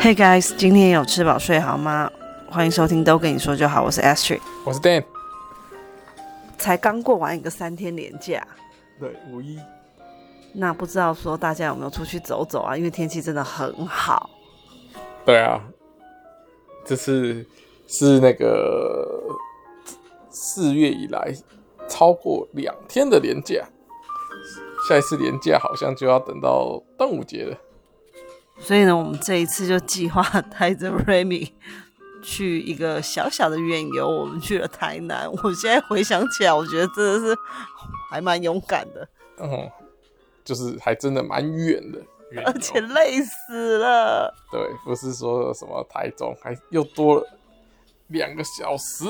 Hey guys，今天有吃饱睡好吗？欢迎收听都跟你说就好，我是 Astrid，我是 Dan。才刚过完一个三天连假，对，五一。那不知道说大家有没有出去走走啊？因为天气真的很好。对啊，这次是那个四月以来超过两天的连假，下一次连假好像就要等到端午节了。所以呢，我们这一次就计划带着 Remy 去一个小小的远游。我们去了台南，我现在回想起来，我觉得真的是还蛮勇敢的。嗯，就是还真的蛮远的，而且累死了。对，不是说什么台中，还又多了两个小时。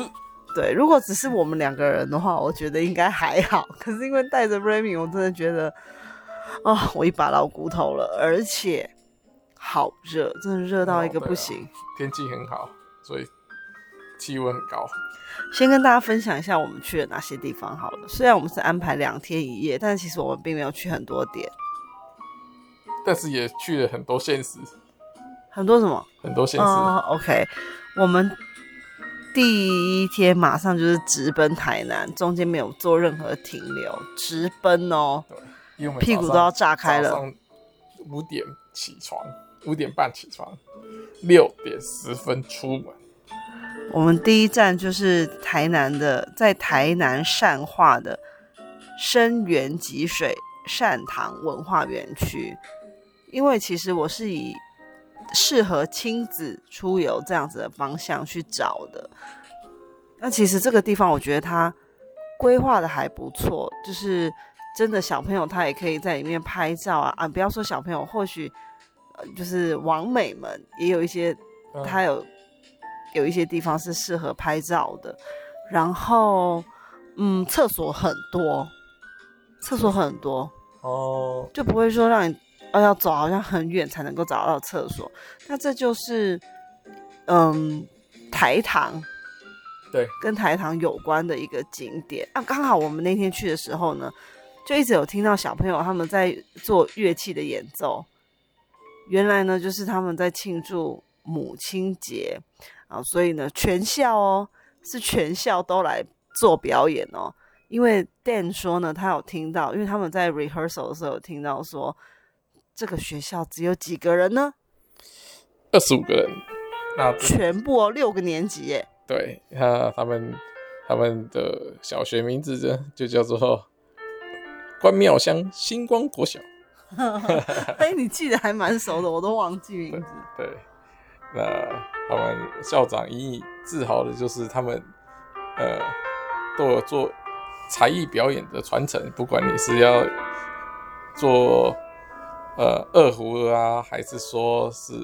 对，如果只是我们两个人的话，我觉得应该还好。可是因为带着 Remy，我真的觉得，啊、哦，我一把老骨头了，而且。好热，真的热到一个不行。哦、天气很好，所以气温很高。先跟大家分享一下我们去了哪些地方好了。虽然我们是安排两天一夜，但是其实我们并没有去很多点。但是也去了很多现实。很多什么？很多县市。Uh, OK，我们第一天马上就是直奔台南，中间没有做任何停留，直奔哦。对，因为我们屁股都要炸开了。五点起床。五点半起床，六点十分出门。我们第一站就是台南的，在台南善化的深源集水善堂文化园区。因为其实我是以适合亲子出游这样子的方向去找的。那其实这个地方，我觉得它规划的还不错，就是真的小朋友他也可以在里面拍照啊啊！不要说小朋友，或许。就是网美们也有一些，它有有一些地方是适合拍照的，然后嗯，厕所很多，厕所很多哦，就不会说让你哦要走好像很远才能够找到厕所。那这就是嗯台糖，对，跟台糖有关的一个景点啊。刚好我们那天去的时候呢，就一直有听到小朋友他们在做乐器的演奏。原来呢，就是他们在庆祝母亲节啊，所以呢，全校哦，是全校都来做表演哦。因为 Dan 说呢，他有听到，因为他们在 rehearsal 的时候有听到说，这个学校只有几个人呢？二十五个人，那全部哦，六个年级耶。对，他他们他们的小学名字就就叫做关庙乡星光国小。哎，你记得还蛮熟的，我都忘记名字。对，那他们校长引以自豪的就是他们，呃，都有做才艺表演的传承，不管你是要做呃二胡啊，还是说是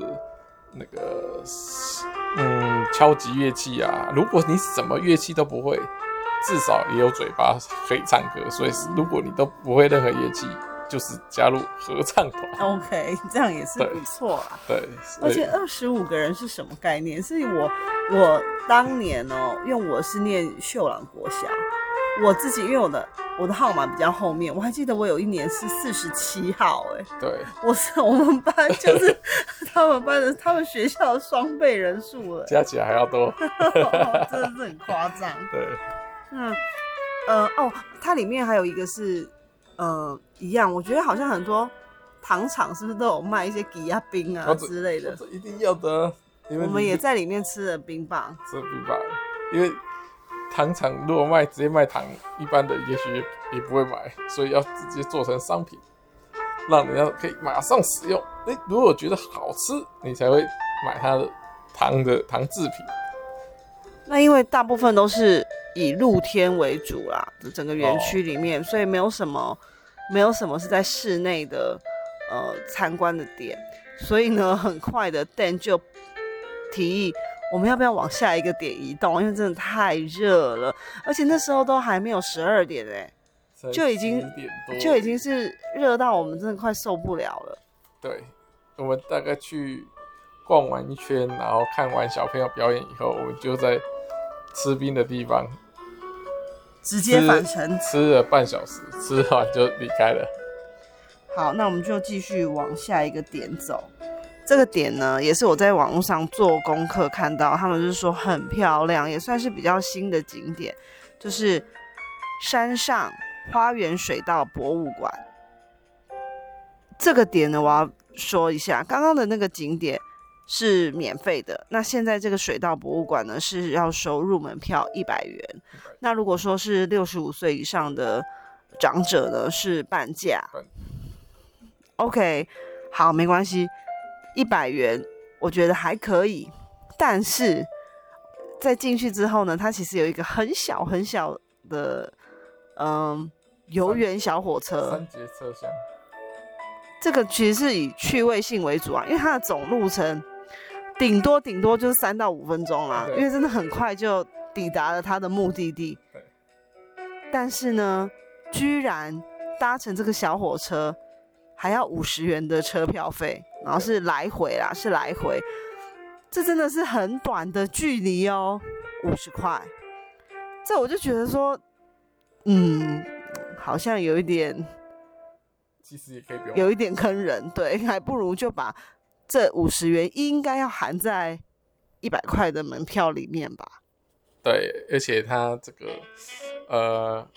那个嗯敲击乐器啊，如果你什么乐器都不会，至少也有嘴巴可以唱歌。所以，如果你都不会任何乐器，就是加入合唱团，OK，这样也是不错啦。对，而且二十五个人是什么概念？是我我当年哦、喔，因为我是念秀朗国小，我自己因为我的我的号码比较后面，我还记得我有一年是四十七号、欸，哎，对，我是我们班就是 他们班的他们学校的双倍人数了，加起来还要多，真的是很夸张。对，嗯呃哦，它里面还有一个是。呃，一样，我觉得好像很多糖厂是不是都有卖一些吉亚冰啊之类的？一定要的。我们也在里面吃了冰棒，吃了冰棒，因为糖厂如果卖直接卖糖，一般的也许也不会买，所以要直接做成商品，让人家可以马上使用。哎、欸，如果觉得好吃，你才会买它的糖的糖制品。那因为大部分都是以露天为主啦，整个园区里面，所以没有什么，没有什么是在室内的呃参观的点，所以呢，很快的 Dan 就提议我们要不要往下一个点移动，因为真的太热了，而且那时候都还没有十二点哎，就已经就已经是热到我们真的快受不了了。对，我们大概去逛完一圈，然后看完小朋友表演以后，我们就在。吃冰的地方，直接返程，吃了半小时，吃完就离开了。好，那我们就继续往下一个点走。这个点呢，也是我在网络上做功课看到，他们就是说很漂亮，也算是比较新的景点，就是山上花园水道博物馆。这个点呢，我要说一下，刚刚的那个景点是免费的，那现在这个水稻博物馆呢是要收入门票一百元。那如果说是六十五岁以上的长者呢，是半价。OK，好，没关系。一百元，我觉得还可以，但是在进去之后呢，它其实有一个很小很小的，嗯，游园小火车，三节车厢。这个其实是以趣味性为主啊，因为它的总路程顶多顶多就是三到五分钟啦，因为真的很快就抵达了他的目的地。但是呢，居然搭乘这个小火车还要五十元的车票费。然后是来回啦，是来回，这真的是很短的距离哦，五十块，这我就觉得说，嗯，好像有一点，其实也可以不用，有一点坑人，对，还不如就把这五十元应该要含在一百块的门票里面吧。对，而且它这个，呃，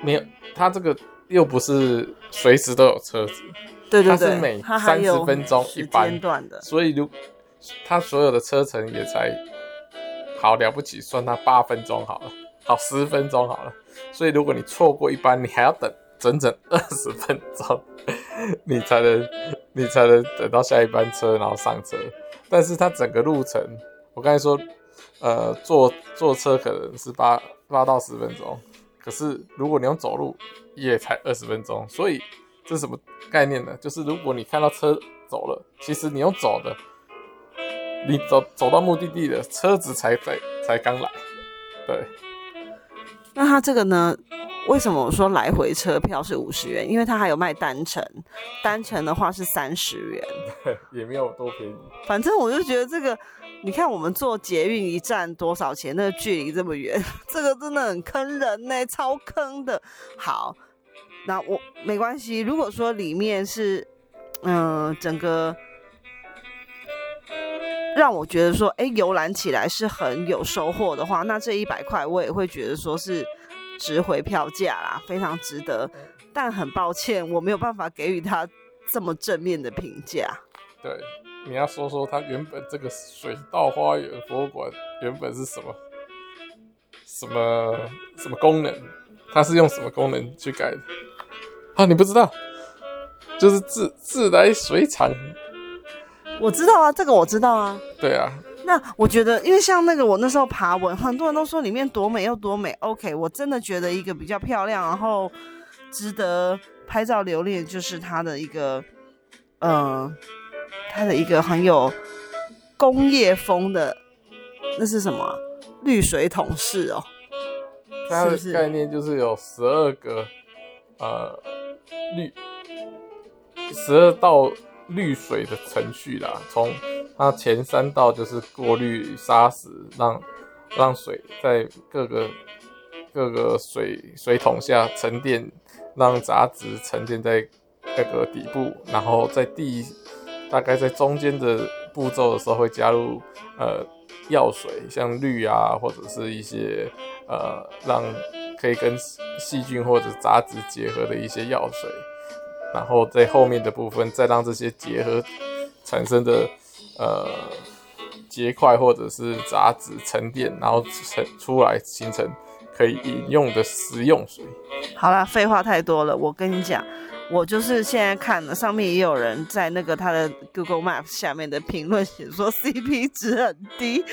没有，它这个又不是随时都有车子。对对对，它是每三十分钟一班，所以如它所有的车程也才好了不起，算它八分钟好了，好十分钟好了。所以如果你错过一班，你还要等整整二十分钟，你才能你才能等到下一班车，然后上车。但是它整个路程，我刚才说，呃，坐坐车可能是八八到十分钟，可是如果你用走路，也才二十分钟，所以。这是什么概念呢？就是如果你看到车走了，其实你用走的，你走走到目的地的车子才在才刚来，对。那它这个呢？为什么我说来回车票是五十元？因为它还有卖单程，单程的话是三十元，也没有多便宜。反正我就觉得这个，你看我们坐捷运一站多少钱？那个距离这么远，这个真的很坑人呢，超坑的。好。那我没关系。如果说里面是，嗯、呃，整个让我觉得说，哎，游览起来是很有收获的话，那这一百块我也会觉得说是值回票价啦，非常值得。但很抱歉，我没有办法给予他这么正面的评价。对，你要说说他原本这个水稻花园博物馆原本是什么什么什么功能？它是用什么功能去改的？啊，你不知道，就是自自来水厂。我知道啊，这个我知道啊。对啊。那我觉得，因为像那个我那时候爬文，很多人都说里面多美又多美。OK，我真的觉得一个比较漂亮，然后值得拍照留念，就是它的一个，嗯、呃，它的一个很有工业风的，那是什么？滤水桶式哦。它的概念就是有十二个，呃。滤十二道滤水的程序啦，从它前三道就是过滤沙石，让让水在各个各个水水桶下沉淀，让杂质沉淀在那个底部，然后在第大概在中间的步骤的时候会加入呃药水，像氯啊或者是一些呃让。可以跟细菌或者杂质结合的一些药水，然后在后面的部分再让这些结合产生的呃结块或者是杂质沉淀，然后成出来形成可以饮用的食用水。好了，废话太多了，我跟你讲。我就是现在看了，上面也有人在那个他的 Google Maps 下面的评论写说 CP 值很低，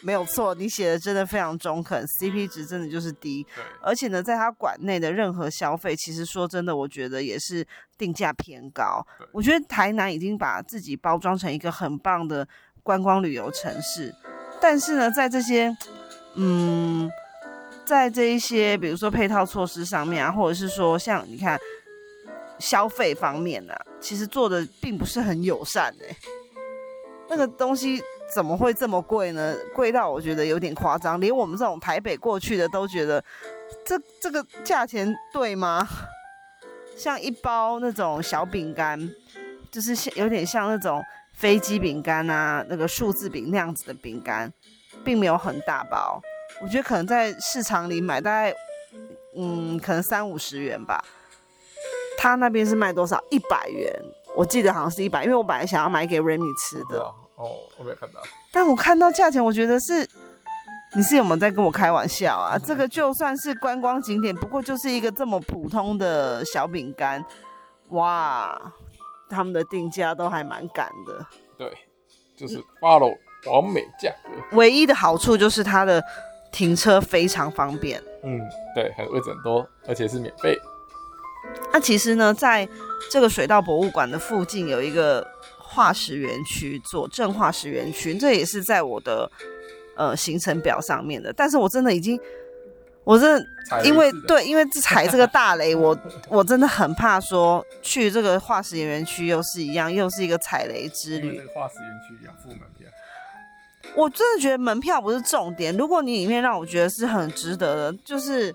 没有错，你写的真的非常中肯，CP 值真的就是低。而且呢，在他馆内的任何消费，其实说真的，我觉得也是定价偏高。我觉得台南已经把自己包装成一个很棒的观光旅游城市，但是呢，在这些，嗯，在这一些比如说配套措施上面啊，或者是说像你看。消费方面呢、啊，其实做的并不是很友善哎、那个东西怎么会这么贵呢？贵到我觉得有点夸张，连我们这种台北过去的都觉得，这这个价钱对吗？像一包那种小饼干，就是像有点像那种飞机饼干啊，那个数字饼那样子的饼干，并没有很大包。我觉得可能在市场里买大概，嗯，可能三五十元吧。他那边是卖多少？一百元，我记得好像是一百，因为我本来想要买给 Remy 吃的。哦，我没有看到。但我看到价钱，我觉得是，你是有没有在跟我开玩笑啊？这个就算是观光景点，不过就是一个这么普通的小饼干，哇，他们的定价都还蛮赶的。对，就是 follow 完美价格。唯一的好处就是它的停车非常方便。嗯，对，还有位置很多，而且是免费。那其实呢，在这个水稻博物馆的附近有一个化石园区，左镇化石园区，这也是在我的呃行程表上面的。但是我真的已经，我真的因为对，因为踩这个大雷，我 我真的很怕说去这个化石园区又是一样，又是一个踩雷之旅。这个化石园区要付门票，我真的觉得门票不是重点。如果你里面让我觉得是很值得的，就是。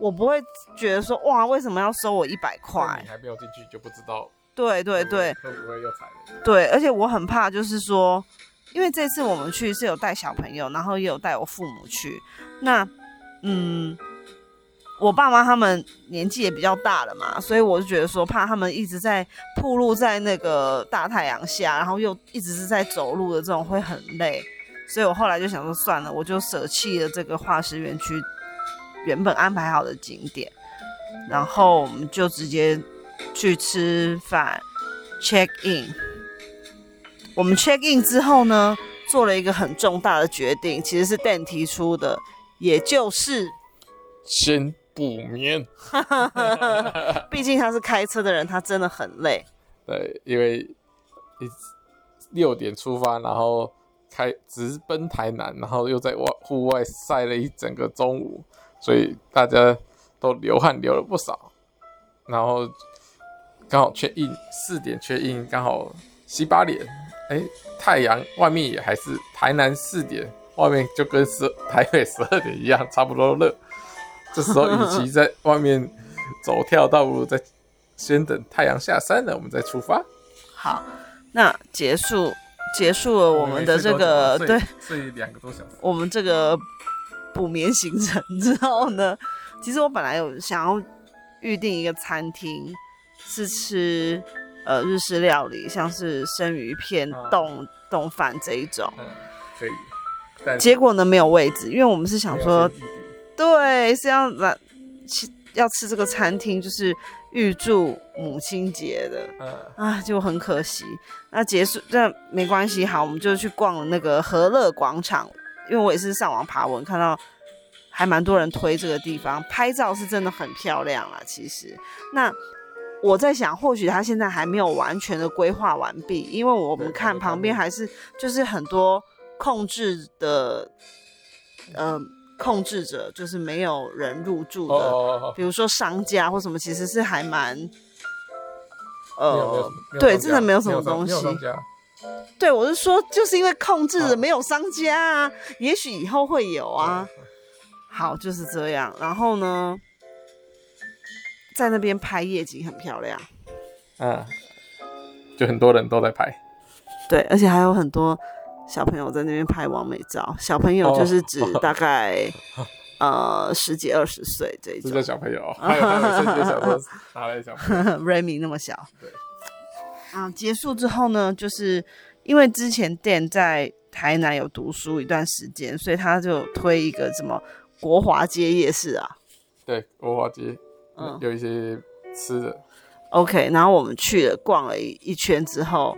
我不会觉得说哇，为什么要收我一百块？你还没有进去就不知道。对对对，会不会又踩雷？对，而且我很怕，就是说，因为这次我们去是有带小朋友，然后也有带我父母去。那，嗯，我爸妈他们年纪也比较大了嘛，所以我就觉得说，怕他们一直在暴露在那个大太阳下，然后又一直是在走路的这种会很累。所以我后来就想说，算了，我就舍弃了这个化石园区。原本安排好的景点，然后我们就直接去吃饭，check in。我们 check in 之后呢，做了一个很重大的决定，其实是 Dan 提出的，也就是先补眠。毕竟他是开车的人，他真的很累。对，因为六点出发，然后开直奔台南，然后又在外户外晒了一整个中午。所以大家都流汗流了不少，然后刚好 check in 四点 check in，刚好洗把脸，哎、欸，太阳外面也还是台南四点，外面就跟十台北十二点一样，差不多热。这时候与其在外面走跳，倒不如在先等太阳下山了，我们再出发。好，那结束结束了我们的这个对，睡两个多小时，我们这个。补眠行程 之后呢，其实我本来有想要预定一个餐厅，是吃呃日式料理，像是生鱼片、冻冻饭这一种。嗯，可以。结果呢，没有位置，因为我们是想说，对，是要来吃要吃这个餐厅，就是预祝母亲节的。嗯啊，就很可惜。那结束，这没关系，好，我们就去逛了那个和乐广场。因为我也是上网爬文，看到还蛮多人推这个地方，拍照是真的很漂亮啊。其实，那我在想，或许他现在还没有完全的规划完毕，因为我们看旁边还是就是很多控制的，嗯、呃，控制者就是没有人入住的，比如说商家或什么，其实是还蛮，呃，对，真的没有什么东西。对，我是说，就是因为控制的没有商家啊，啊也许以后会有啊。好，就是这样。然后呢，在那边拍夜景很漂亮。嗯，就很多人都在拍。对，而且还有很多小朋友在那边拍完美照。小朋友就是指大概、哦、呃十几二十岁这一种。是小朋友，还有小朋友，哪来小朋友？Remy 那么小。对。啊，结束之后呢，就是因为之前 Dan 在台南有读书一段时间，所以他就推一个什么国华街夜市啊。对，国华街，嗯，有一些吃的。OK，然后我们去了逛了一一圈之后，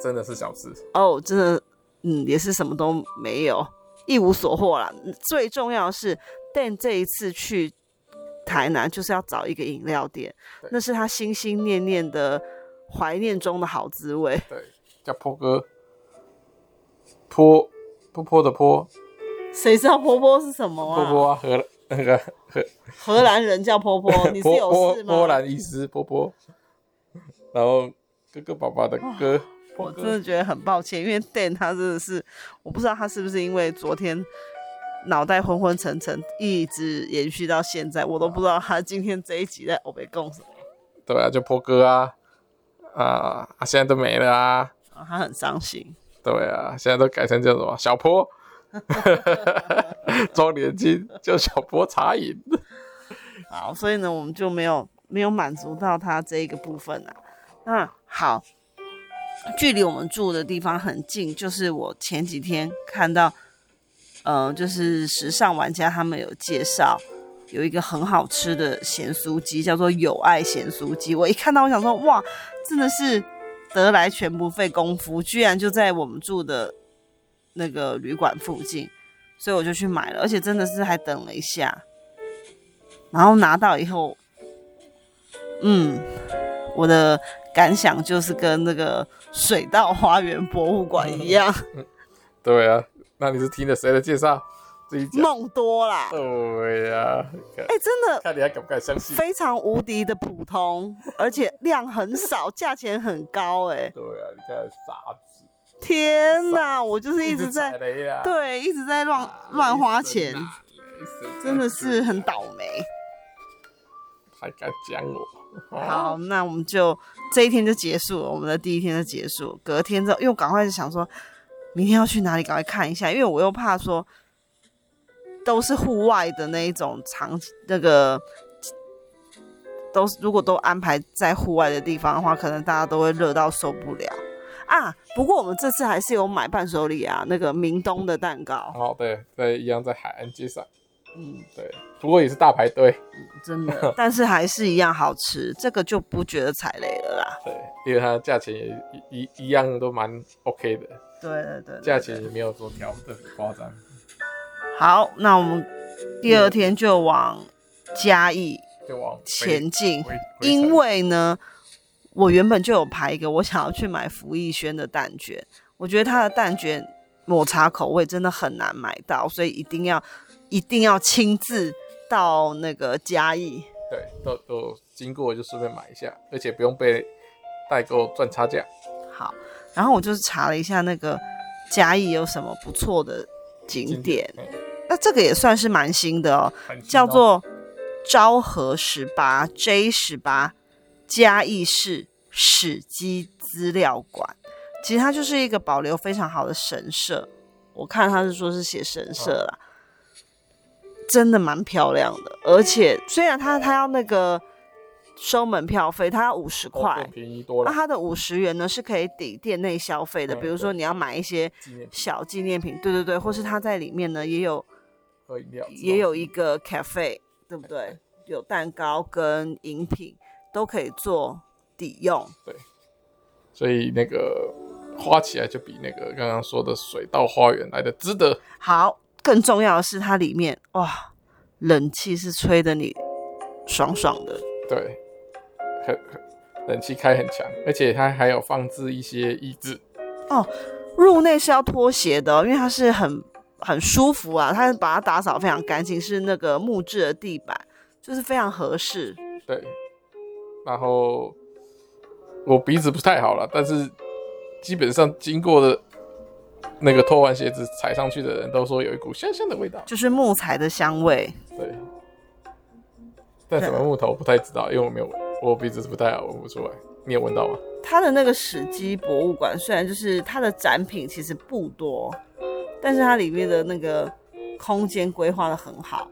真的是小吃哦，真的，嗯，也是什么都没有，一无所获啦。最重要的是，Dan 这一次去台南就是要找一个饮料店，那是他心心念念的。怀念中的好滋味。对，叫坡哥，坡坡坡的坡。谁知道坡坡是什么啊？坡坡啊，荷那个荷荷兰人叫坡坡，你是有事吗？波兰医师坡坡。然后哥哥爸爸的哥，哥，我真的觉得很抱歉，因为 Dan 他真的是，我不知道他是不是因为昨天脑袋昏昏沉沉，一直延续到现在，我都不知道他今天这一集在欧北共什么。对啊，就坡哥啊。啊啊！现在都没了啊！他很伤心。对啊，现在都改成叫什么小坡，装年轻叫小坡茶饮。好，所以呢，我们就没有没有满足到他这一个部分啊。那好，距离我们住的地方很近，就是我前几天看到，呃，就是时尚玩家他们有介绍，有一个很好吃的咸酥鸡，叫做友爱咸酥鸡。我一看到，我想说，哇，真的是。得来全不费工夫，居然就在我们住的那个旅馆附近，所以我就去买了，而且真的是还等了一下，然后拿到以后，嗯，我的感想就是跟那个水稻花园博物馆一样。对啊，那你是听了谁的介绍？梦多啦，对呀，哎，真的，看你还敢不敢相信？非常无敌的普通，而且量很少，价钱很高，哎，对啊，你看傻子，天哪，我就是一直在，对，一直在乱乱花钱，真的是很倒霉，还敢讲我？好，那我们就这一天就结束了，我们的第一天就结束，隔天之后，因为我赶快就想说，明天要去哪里，赶快看一下，因为我又怕说。都是户外的那一种场，那个都如果都安排在户外的地方的话，可能大家都会热到受不了啊。不过我们这次还是有买伴手礼啊，那个明东的蛋糕。哦，对，在一样在海岸街上。嗯，对，不过也是大排队，嗯，真的，但是还是一样好吃，这个就不觉得踩雷了啦。对，因为它的价钱也一一一样都蛮 OK 的。对对对，对，价钱也没有说调的很夸张。好，那我们第二天就往嘉义前进，因为呢，我原本就有排一个，我想要去买福义轩的蛋卷，我觉得它的蛋卷抹茶口味真的很难买到，所以一定要一定要亲自到那个嘉义，对，都都经过就顺便买一下，而且不用被代购赚差价。好，然后我就是查了一下那个嘉义有什么不错的景点。那这个也算是蛮新的哦，叫做昭和十八 J 十八嘉义市史迹资料馆。其实它就是一个保留非常好的神社，我看他是说是写神社啦，真的蛮漂亮的。而且虽然他他要那个收门票费，他要五十块，便宜多了。那他的五十元呢是可以抵店内消费的，比如说你要买一些小纪念品，对对对，或是他在里面呢也有。也有一个 cafe，对不对？有蛋糕跟饮品都可以做抵用。对，所以那个花起来就比那个刚刚说的水稻花园来的值得。好，更重要的是它里面哇，冷气是吹的你爽爽的。对，很冷气开很强，而且它还有放置一些椅子。哦，入内是要脱鞋的，因为它是很。很舒服啊，他把它打扫非常干净，是那个木质的地板，就是非常合适。对，然后我鼻子不太好了，但是基本上经过的那个脱完鞋子踩上去的人都说有一股香香的味道，就是木材的香味。对，但什么木头不太知道，因为我没有闻，我鼻子是不太好，闻不出来。你有闻到吗？他的那个史基博物馆虽然就是它的展品其实不多。但是它里面的那个空间规划的很好，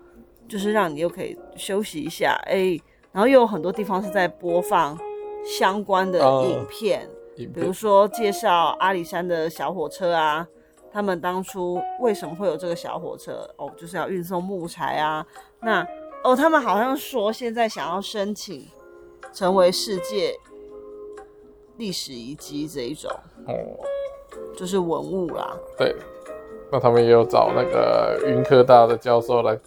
就是让你又可以休息一下，哎、欸，然后又有很多地方是在播放相关的影片，呃、比如说介绍阿里山的小火车啊，他们当初为什么会有这个小火车？哦，就是要运送木材啊。那哦，他们好像说现在想要申请成为世界历史遗迹这一种，哦，就是文物啦。对。那他们也有找那个云科大的教授来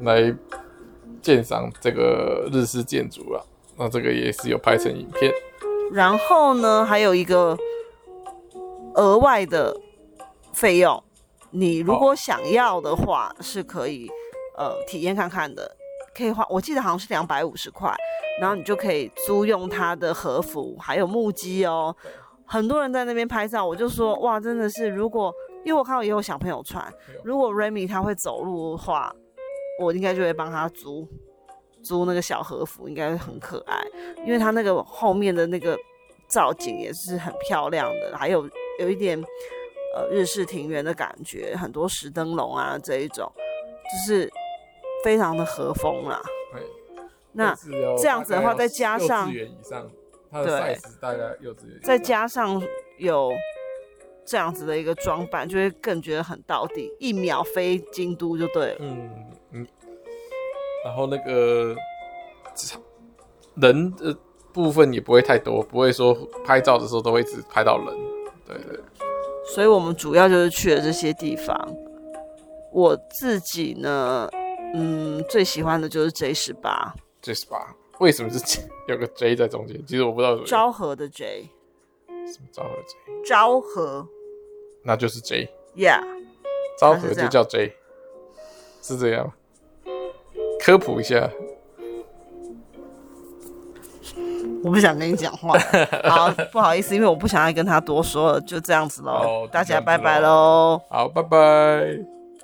来鉴赏这个日式建筑啊。那这个也是有拍成影片。然后呢，还有一个额外的费用，你如果想要的话，是可以呃体验看看的，可以花，我记得好像是两百五十块，然后你就可以租用他的和服，还有木屐哦。很多人在那边拍照，我就说哇，真的是如果。因为我看到也有小朋友穿，如果 Remy 他会走路的话，我应该就会帮他租租那个小和服，应该会很可爱。因为他那个后面的那个造景也是很漂亮的，还有有一点呃日式庭园的感觉，很多石灯笼啊这一种，就是非常的和风啦。对，那这样子的话，再加上幼稚园以上，它的 size 大概幼稚园，再加上有这样子的一个装扮，就会更觉得很到底，一秒飞京都就对了。嗯嗯，然后那个人的。部分也不会太多，不会说拍照的时候都会只拍到人，对对。所以我们主要就是去了这些地方。我自己呢，嗯，最喜欢的就是 J 十八。J 十八为什么是 有个 J 在中间？其实我不知道。昭和的 J。什么昭和 J？昭和。那就是 J。Yeah。昭和就叫 J，是这样。科普一下。我不想跟你讲话，好，不好意思，因为我不想要跟他多说了，就这样子喽，大家拜拜喽，好，拜拜。